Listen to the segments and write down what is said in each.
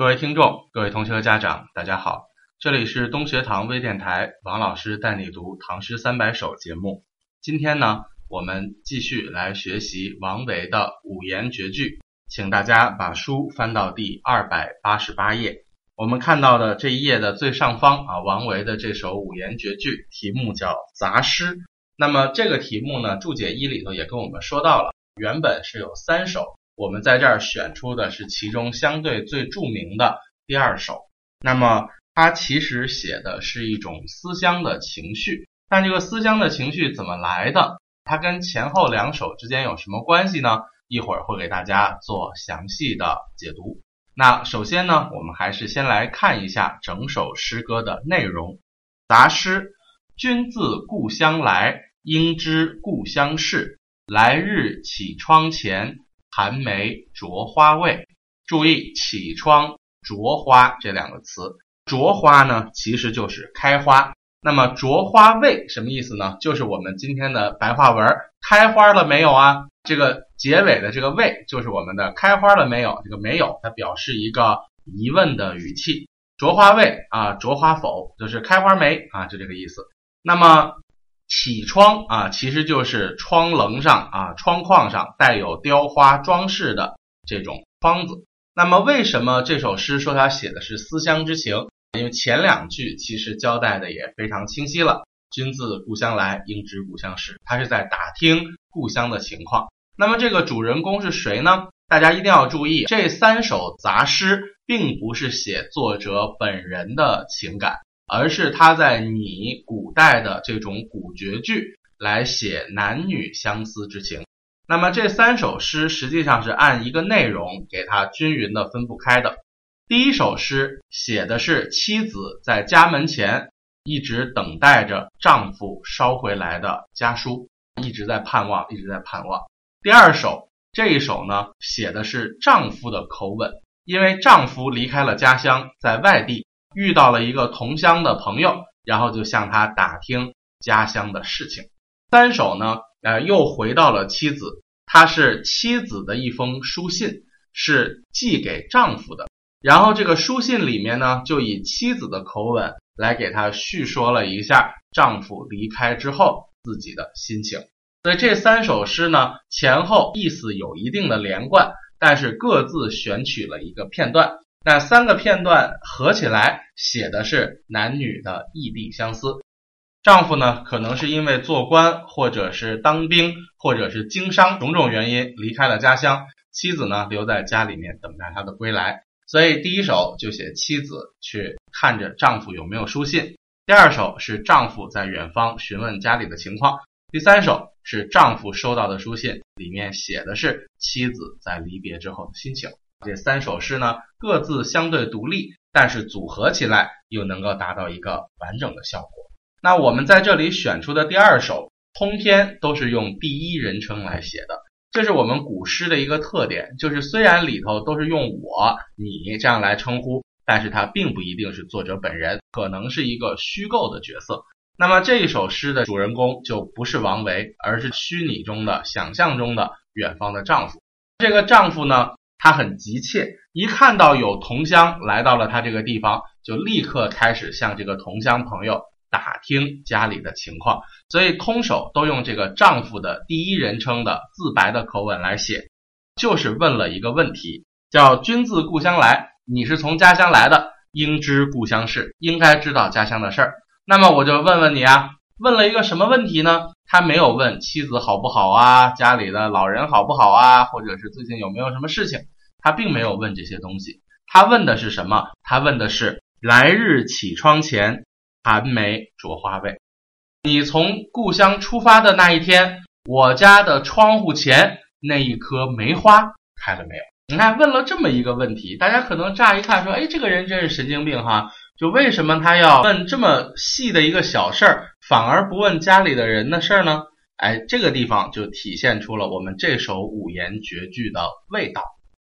各位听众、各位同学和家长，大家好，这里是东学堂微电台，王老师带你读《唐诗三百首》节目。今天呢，我们继续来学习王维的五言绝句，请大家把书翻到第二百八十八页。我们看到的这一页的最上方啊，王维的这首五言绝句，题目叫《杂诗》。那么这个题目呢，注解一里头也跟我们说到了，原本是有三首，我们在这儿选出的是其中相对最著名的第二首。那么它其实写的是一种思乡的情绪，但这个思乡的情绪怎么来的？它跟前后两首之间有什么关系呢？一会儿会给大家做详细的解读。那首先呢，我们还是先来看一下整首诗歌的内容。杂诗，君自故乡来。应知故乡事，来日绮窗前，寒梅着花未？注意“起窗”“着花”这两个词，“着花”呢其实就是开花。那么“着花未”什么意思呢？就是我们今天的白话文“开花了没有啊？”这个结尾的这个“未”就是我们的“开花了没有”。这个“没有”它表示一个疑问的语气，“着花未”啊，“着花否”就是开花没啊，就这个意思。那么。绮窗啊，其实就是窗棱上啊、窗框上带有雕花装饰的这种窗子。那么，为什么这首诗说他写的是思乡之情？因为前两句其实交代的也非常清晰了：“君自故乡来，应知故乡事。”他是在打听故乡的情况。那么，这个主人公是谁呢？大家一定要注意，这三首杂诗并不是写作者本人的情感。而是他在拟古代的这种古绝句来写男女相思之情。那么这三首诗实际上是按一个内容给它均匀的分布开的。第一首诗写的是妻子在家门前一直等待着丈夫捎回来的家书，一直在盼望，一直在盼望。第二首这一首呢，写的是丈夫的口吻，因为丈夫离开了家乡，在外地。遇到了一个同乡的朋友，然后就向他打听家乡的事情。三首呢，呃，又回到了妻子，他是妻子的一封书信，是寄给丈夫的。然后这个书信里面呢，就以妻子的口吻来给他叙说了一下丈夫离开之后自己的心情。所以这三首诗呢，前后意思有一定的连贯，但是各自选取了一个片段。那三个片段合起来写的是男女的异地相思。丈夫呢，可能是因为做官，或者是当兵，或者是经商种种原因离开了家乡。妻子呢，留在家里面等待他的归来。所以第一首就写妻子去看着丈夫有没有书信，第二首是丈夫在远方询问家里的情况，第三首是丈夫收到的书信，里面写的是妻子在离别之后的心情。这三首诗呢，各自相对独立，但是组合起来又能够达到一个完整的效果。那我们在这里选出的第二首，通篇都是用第一人称来写的，这是我们古诗的一个特点，就是虽然里头都是用我、你这样来称呼，但是它并不一定是作者本人，可能是一个虚构的角色。那么这一首诗的主人公就不是王维，而是虚拟中的、想象中的远方的丈夫。这个丈夫呢？他很急切，一看到有同乡来到了他这个地方，就立刻开始向这个同乡朋友打听家里的情况。所以空手都用这个丈夫的第一人称的自白的口吻来写，就是问了一个问题，叫“君自故乡来”，你是从家乡来的，应知故乡事，应该知道家乡的事儿。那么我就问问你啊，问了一个什么问题呢？他没有问妻子好不好啊，家里的老人好不好啊，或者是最近有没有什么事情，他并没有问这些东西。他问的是什么？他问的是来日绮窗前，寒梅著花未？你从故乡出发的那一天，我家的窗户前那一棵梅花开了没有？你看，问了这么一个问题，大家可能乍一看说，哎，这个人真是神经病哈。就为什么他要问这么细的一个小事儿，反而不问家里的人的事儿呢？哎，这个地方就体现出了我们这首五言绝句的味道。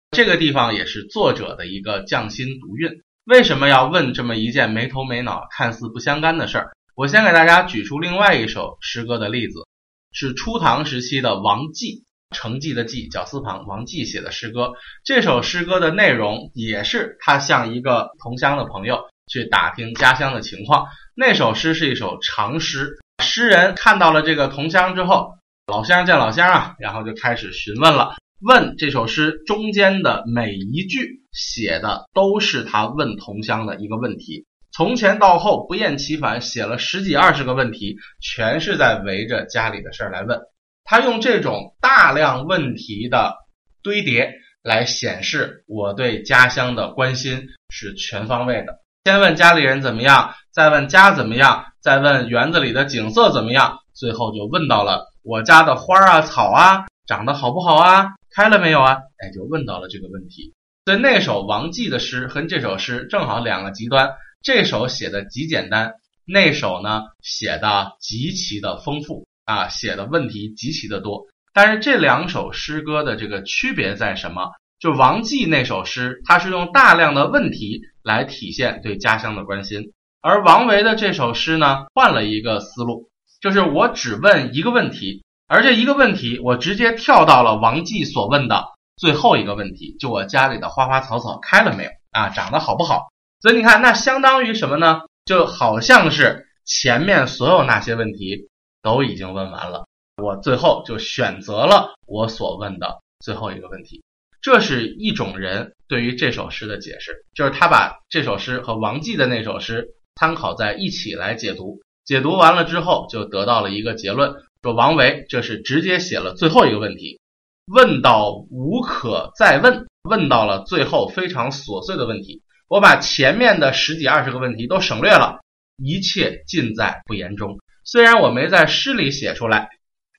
这个地方也是作者的一个匠心独运。为什么要问这么一件没头没脑、看似不相干的事儿？我先给大家举出另外一首诗歌的例子，是初唐时期的王继。成绩的绩，绞丝旁，王继写的诗歌。这首诗歌的内容也是他向一个同乡的朋友去打听家乡的情况。那首诗是一首长诗，诗人看到了这个同乡之后，老乡见老乡啊，然后就开始询问了，问这首诗中间的每一句写的都是他问同乡的一个问题。从前到后不厌其烦，写了十几二十个问题，全是在围着家里的事儿来问。他用这种大量问题的堆叠来显示我对家乡的关心是全方位的。先问家里人怎么样，再问家怎么样，再问园子里的景色怎么样，最后就问到了我家的花啊草啊长得好不好啊，开了没有啊？哎，就问到了这个问题。所以那首王继的诗和这首诗正好两个极端。这首写的极简单，那首呢写的极其的丰富啊，写的问题极其的多。但是这两首诗歌的这个区别在什么？就王继那首诗，它是用大量的问题来体现对家乡的关心，而王维的这首诗呢，换了一个思路，就是我只问一个问题，而这一个问题，我直接跳到了王继所问的最后一个问题，就我家里的花花草草开了没有啊，长得好不好？所以你看，那相当于什么呢？就好像是前面所有那些问题都已经问完了，我最后就选择了我所问的最后一个问题。这是一种人对于这首诗的解释，就是他把这首诗和王继的那首诗参考在一起来解读，解读完了之后就得到了一个结论：说王维这是直接写了最后一个问题，问到无可再问，问到了最后非常琐碎的问题。我把前面的十几二十个问题都省略了，一切尽在不言中。虽然我没在诗里写出来，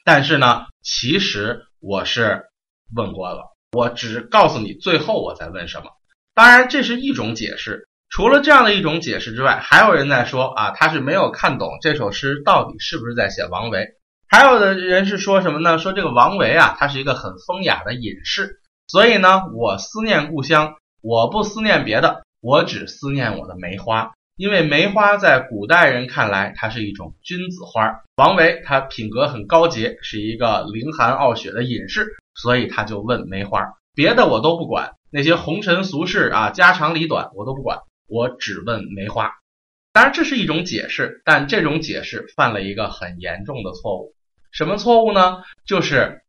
但是呢，其实我是问过了。我只告诉你最后我在问什么。当然，这是一种解释。除了这样的一种解释之外，还有人在说啊，他是没有看懂这首诗到底是不是在写王维。还有的人是说什么呢？说这个王维啊，他是一个很风雅的隐士，所以呢，我思念故乡，我不思念别的。我只思念我的梅花，因为梅花在古代人看来，它是一种君子花。王维他品格很高洁，是一个凌寒傲雪的隐士，所以他就问梅花，别的我都不管，那些红尘俗事啊，家长里短我都不管，我只问梅花。当然这是一种解释，但这种解释犯了一个很严重的错误。什么错误呢？就是。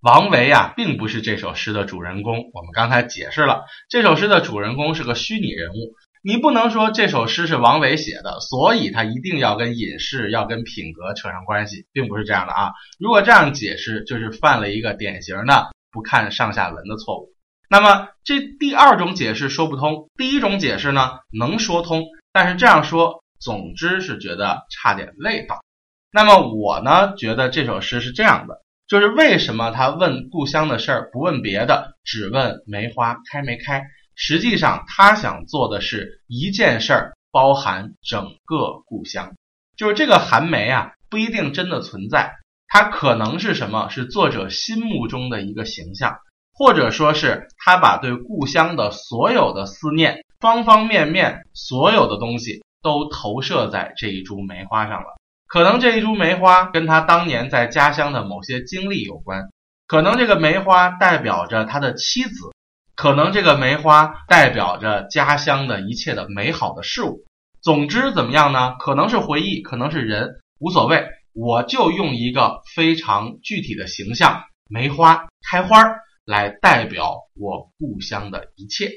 王维啊，并不是这首诗的主人公。我们刚才解释了，这首诗的主人公是个虚拟人物。你不能说这首诗是王维写的，所以他一定要跟隐士、要跟品格扯上关系，并不是这样的啊。如果这样解释，就是犯了一个典型的不看上下文的错误。那么这第二种解释说不通，第一种解释呢能说通，但是这样说，总之是觉得差点味道。那么我呢，觉得这首诗是这样的。就是为什么他问故乡的事儿不问别的，只问梅花开没开？实际上他想做的是一件事儿，包含整个故乡。就是这个寒梅啊，不一定真的存在，它可能是什么？是作者心目中的一个形象，或者说是他把对故乡的所有的思念，方方面面所有的东西都投射在这一株梅花上了。可能这一株梅花跟他当年在家乡的某些经历有关，可能这个梅花代表着他的妻子，可能这个梅花代表着家乡的一切的美好的事物。总之怎么样呢？可能是回忆，可能是人，无所谓。我就用一个非常具体的形象——梅花开花来代表我故乡的一切。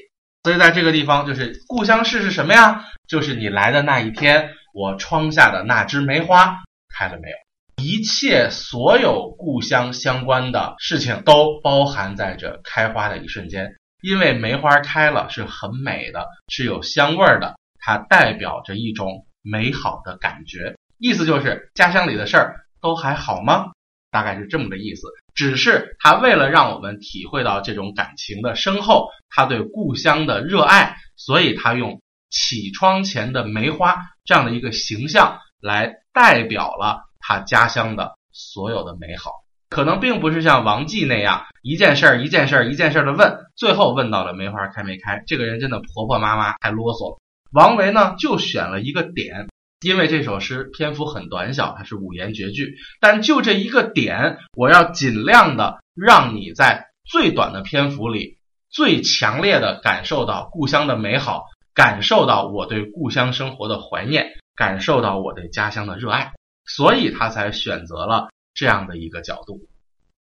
所以在这个地方，就是故乡事是什么呀？就是你来的那一天。我窗下的那枝梅花开了没有？一切所有故乡相关的事情都包含在这开花的一瞬间，因为梅花开了是很美的，是有香味的，它代表着一种美好的感觉。意思就是家乡里的事儿都还好吗？大概是这么个意思。只是他为了让我们体会到这种感情的深厚，他对故乡的热爱，所以他用。起窗前的梅花这样的一个形象，来代表了他家乡的所有的美好。可能并不是像王继那样一件事儿一件事儿一件事儿的问，最后问到了梅花开没开。这个人真的婆婆妈妈太啰嗦了。王维呢就选了一个点，因为这首诗篇幅很短小，它是五言绝句，但就这一个点，我要尽量的让你在最短的篇幅里，最强烈的感受到故乡的美好，感受到我对故乡生活的怀念，感受到我对家乡的热爱，所以他才选择了这样的一个角度，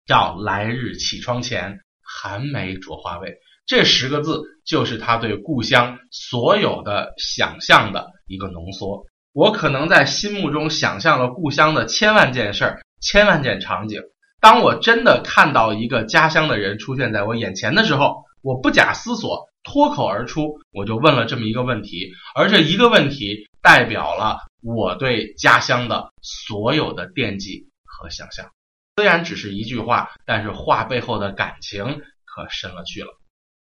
叫“来日绮窗前，寒梅着花未”。这十个字就是他对故乡所有的想象的一个浓缩。我可能在心目中想象了故乡的千万件事儿、千万件场景。当我真的看到一个家乡的人出现在我眼前的时候，我不假思索，脱口而出，我就问了这么一个问题。而这一个问题代表了我对家乡的所有的惦记和想象。虽然只是一句话，但是话背后的感情可深了去了。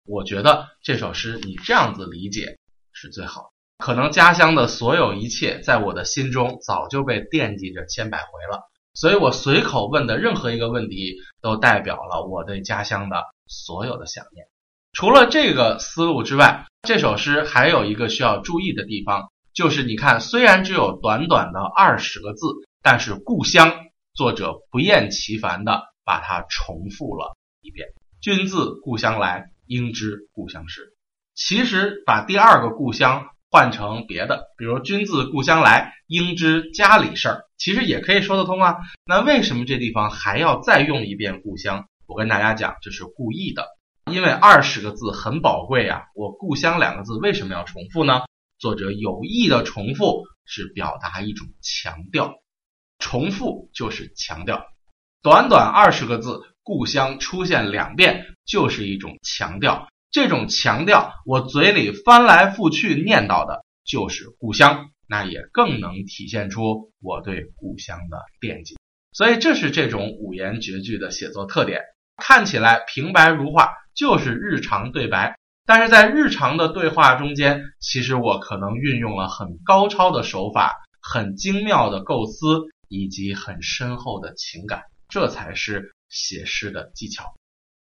我觉得这首诗你这样子理解是最好。可能家乡的所有一切，在我的心中早就被惦记着千百回了，所以我随口问的任何一个问题，都代表了我对家乡的所有的想念。除了这个思路之外，这首诗还有一个需要注意的地方，就是你看，虽然只有短短的二十个字，但是故乡，作者不厌其烦的把它重复了一遍。君自故乡来。应知故乡事。其实把第二个故乡换成别的，比如“君自故乡来，应知家里事儿”，其实也可以说得通啊。那为什么这地方还要再用一遍故乡？我跟大家讲，这是故意的，因为二十个字很宝贵啊。我“故乡”两个字为什么要重复呢？作者有意的重复，是表达一种强调。重复就是强调。短短二十个字。故乡出现两遍就是一种强调，这种强调我嘴里翻来覆去念叨的就是故乡，那也更能体现出我对故乡的惦记。所以这是这种五言绝句的写作特点，看起来平白如画，就是日常对白，但是在日常的对话中间，其实我可能运用了很高超的手法、很精妙的构思以及很深厚的情感，这才是。写诗的技巧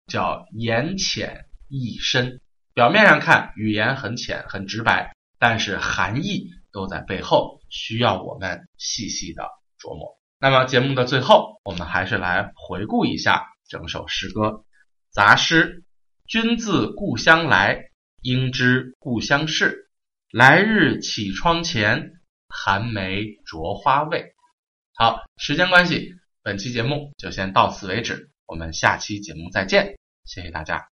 叫言浅意深，表面上看语言很浅很直白，但是含义都在背后，需要我们细细的琢磨。那么节目的最后，我们还是来回顾一下整首诗歌杂诗：君自故乡来，应知故乡事。来日绮窗前，寒梅着花未。好，时间关系。本期节目就先到此为止，我们下期节目再见，谢谢大家。